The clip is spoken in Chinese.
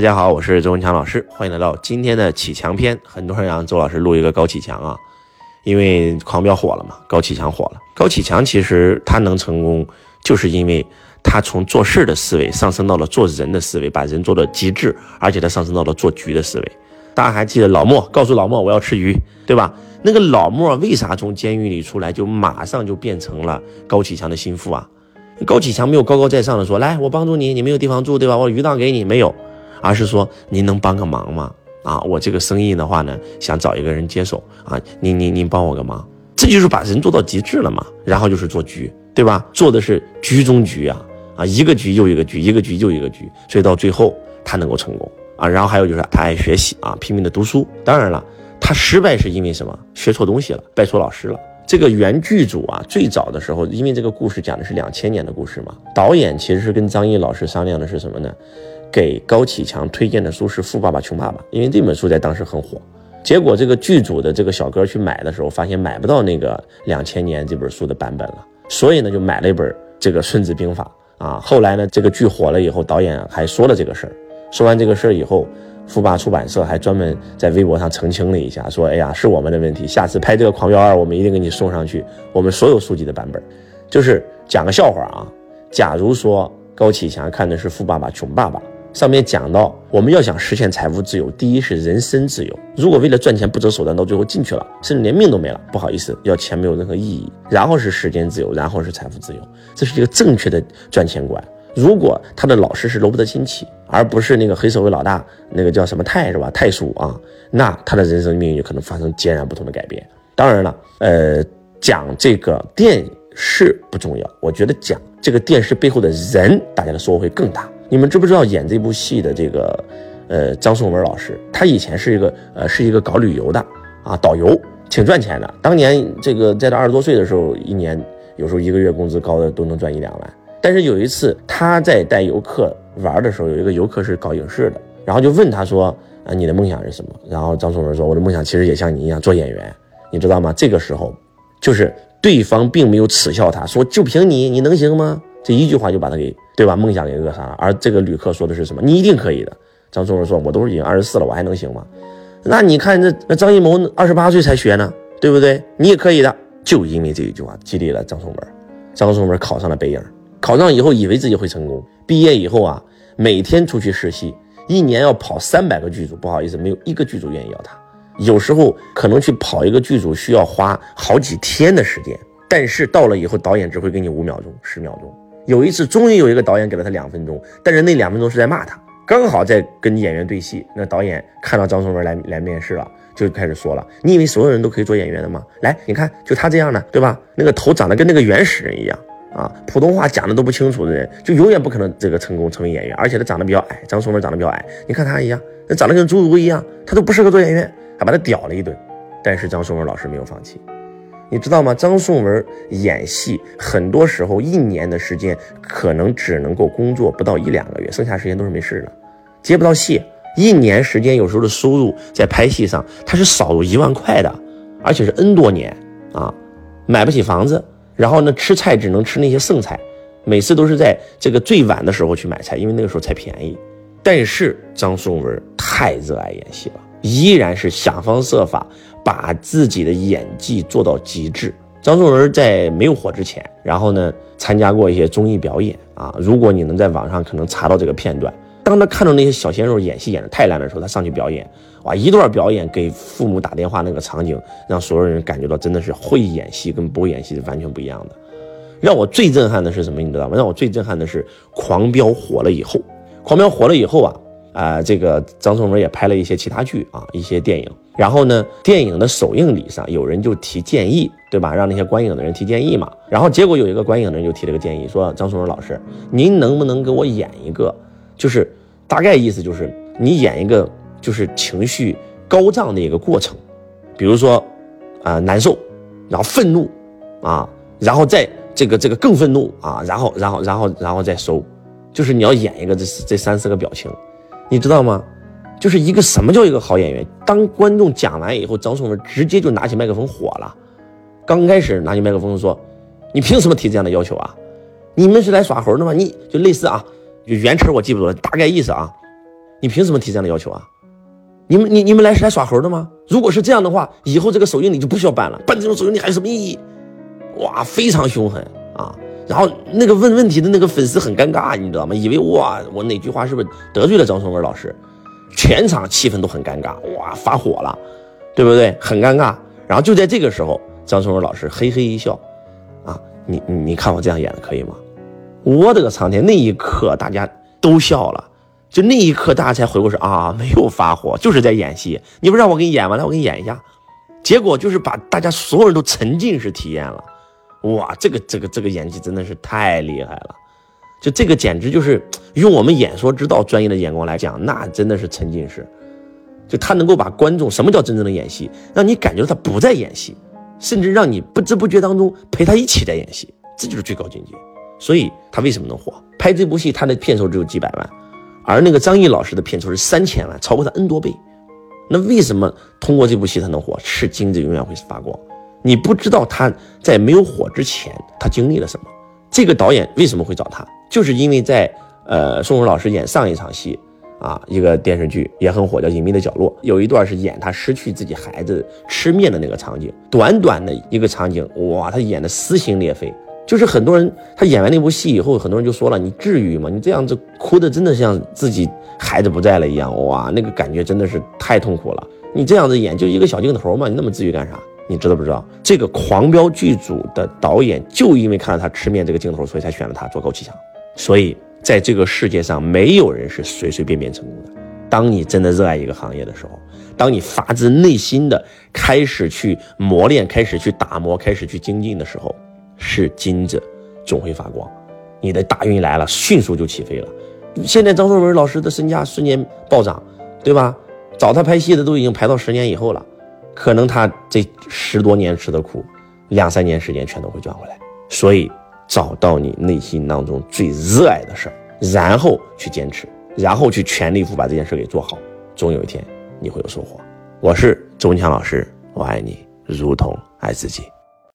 大家好，我是周文强老师，欢迎来到今天的启强篇。很多人让周老师录一个高启强啊，因为狂飙火了嘛，高启强火了。高启强其实他能成功，就是因为他从做事的思维上升到了做人的思维，把人做到极致，而且他上升到了做局的思维。大家还记得老莫告诉老莫我要吃鱼，对吧？那个老莫为啥从监狱里出来就马上就变成了高启强的心腹啊？高启强没有高高在上的说来我帮助你，你没有地方住对吧？我鱼档给你没有。而是说您能帮个忙吗？啊，我这个生意的话呢，想找一个人接手啊，您您您帮我个忙，这就是把人做到极致了嘛。然后就是做局，对吧？做的是局中局啊啊，一个局又一个局，一个局又一个局，所以到最后他能够成功啊。然后还有就是他爱学习啊，拼命的读书。当然了，他失败是因为什么？学错东西了，拜错老师了。这个原剧组啊，最早的时候，因为这个故事讲的是两千年的故事嘛，导演其实是跟张译老师商量的是什么呢？给高启强推荐的书是《富爸爸穷爸爸》，因为这本书在当时很火。结果这个剧组的这个小哥去买的时候，发现买不到那个两千年这本书的版本了，所以呢就买了一本这个《孙子兵法》啊。后来呢这个剧火了以后，导演还说了这个事儿。说完这个事儿以后，富爸出版社还专门在微博上澄清了一下，说：“哎呀，是我们的问题，下次拍这个《狂飙二》，我们一定给你送上去我们所有书籍的版本。”就是讲个笑话啊，假如说高启强看的是《富爸爸穷爸爸》。上面讲到，我们要想实现财富自由，第一是人身自由。如果为了赚钱不择手段，到最后进去了，甚至连命都没了，不好意思，要钱没有任何意义。然后是时间自由，然后是财富自由，这是一个正确的赚钱观。如果他的老师是罗伯特清崎，而不是那个黑社会老大，那个叫什么泰是吧？泰叔啊，那他的人生命运就可能发生截然不同的改变。当然了，呃，讲这个电视不重要，我觉得讲这个电视背后的人，大家的收获会更大。你们知不知道演这部戏的这个，呃，张颂文老师，他以前是一个，呃，是一个搞旅游的啊，导游，挺赚钱的。当年这个在他二十多岁的时候，一年有时候一个月工资高的都能赚一两万。但是有一次他在带游客玩的时候，有一个游客是搞影视的，然后就问他说，啊，你的梦想是什么？然后张颂文说，我的梦想其实也像你一样做演员，你知道吗？这个时候，就是对方并没有耻笑他，说就凭你，你能行吗？这一句话就把他给对吧？梦想给扼杀了。而这个旅客说的是什么？你一定可以的。张颂文说：“我都是已经二十四了，我还能行吗？”那你看这那张艺谋二十八岁才学呢，对不对？你也可以的。就因为这一句话激励了张颂文。张颂文考上了北影，考上以后以为自己会成功。毕业以后啊，每天出去试戏，一年要跑三百个剧组。不好意思，没有一个剧组愿意要他。有时候可能去跑一个剧组需要花好几天的时间，但是到了以后，导演只会给你五秒钟、十秒钟。有一次，终于有一个导演给了他两分钟，但是那两分钟是在骂他。刚好在跟演员对戏，那导演看到张颂文来来面试了，就开始说了：“你以为所有人都可以做演员的吗？来，你看，就他这样的，对吧？那个头长得跟那个原始人一样啊，普通话讲的都不清楚的人，就永远不可能这个成功成为演员。而且他长得比较矮，张颂文长得比较矮，你看他一样，那长得跟侏儒一样，他都不适合做演员，还把他屌了一顿。但是张颂文老师没有放弃。”你知道吗？张颂文演戏很多时候一年的时间可能只能够工作不到一两个月，剩下时间都是没事的，接不到戏。一年时间有时候的收入在拍戏上他是少入一万块的，而且是 N 多年啊，买不起房子，然后呢吃菜只能吃那些剩菜，每次都是在这个最晚的时候去买菜，因为那个时候才便宜。但是张颂文太热爱演戏了，依然是想方设法。把自己的演技做到极致。张颂文在没有火之前，然后呢，参加过一些综艺表演啊。如果你能在网上可能查到这个片段，当他看到那些小鲜肉演戏演的太烂的时候，他上去表演，哇，一段表演给父母打电话那个场景，让所有人感觉到真的是会演戏跟不会演戏是完全不一样的。让我最震撼的是什么？你知道吗？让我最震撼的是《狂飙》火了以后，《狂飙》火了以后啊。啊，这个张颂文也拍了一些其他剧啊，一些电影。然后呢，电影的首映礼上，有人就提建议，对吧？让那些观影的人提建议嘛。然后结果有一个观影的人就提了个建议，说：“张颂文老师，您能不能给我演一个，就是大概意思就是你演一个就是情绪高涨的一个过程，比如说啊难受，然后愤怒，啊，然后再这个这个更愤怒啊，然后然后然后然后再收，就是你要演一个这这三四个表情。”你知道吗？就是一个什么叫一个好演员？当观众讲完以后，张颂文直接就拿起麦克风火了。刚开始拿起麦克风说：“你凭什么提这样的要求啊？你们是来耍猴的吗？”你就类似啊，就原词我记不住了，大概意思啊。你凭什么提这样的要求啊？你们你你们来是来耍猴的吗？如果是这样的话，以后这个首映礼就不需要办了，办这种首映礼还有什么意义？哇，非常凶狠！然后那个问问题的那个粉丝很尴尬，你知道吗？以为哇，我哪句话是不是得罪了张颂文老师？全场气氛都很尴尬，哇，发火了，对不对？很尴尬。然后就在这个时候，张颂文老师嘿嘿一笑，啊，你你你看我这样演的可以吗？我的个苍天！那一刻大家都笑了，就那一刻大家才回过神啊，没有发火，就是在演戏。你不让我给你演吗？来，我给你演一下。结果就是把大家所有人都沉浸式体验了。哇，这个这个这个演技真的是太厉害了，就这个简直就是用我们演说之道专业的眼光来讲，那真的是沉浸式。就他能够把观众什么叫真正的演戏，让你感觉他不在演戏，甚至让你不知不觉当中陪他一起在演戏，这就是最高境界。所以他为什么能火？拍这部戏他的片酬只有几百万，而那个张译老师的片酬是三千万，超过他 N 多倍。那为什么通过这部戏他能火？是金子永远会发光。你不知道他在没有火之前，他经历了什么。这个导演为什么会找他？就是因为在呃宋文老师演上一场戏啊，一个电视剧也很火，叫《隐秘的角落》，有一段是演他失去自己孩子吃面的那个场景。短短的一个场景，哇，他演的撕心裂肺。就是很多人他演完那部戏以后，很多人就说了：“你至于吗？你这样子哭的真的像自己孩子不在了一样，哇，那个感觉真的是太痛苦了。你这样子演就一个小镜头嘛，你那么至于干啥？”你知道不知道这个《狂飙》剧组的导演就因为看到他吃面这个镜头，所以才选了他做高启强。所以在这个世界上，没有人是随随便便成功的。当你真的热爱一个行业的时候，当你发自内心的开始去磨练、开始去打磨、开始去精进的时候，是金子总会发光。你的大运来了，迅速就起飞了。现在张颂文老师的身价瞬间暴涨，对吧？找他拍戏的都已经排到十年以后了。可能他这十多年吃的苦，两三年时间全都会赚回来。所以，找到你内心当中最热爱的事儿，然后去坚持，然后去全力以赴把这件事给做好，总有一天你会有收获。我是周文强老师，我爱你如同爱自己。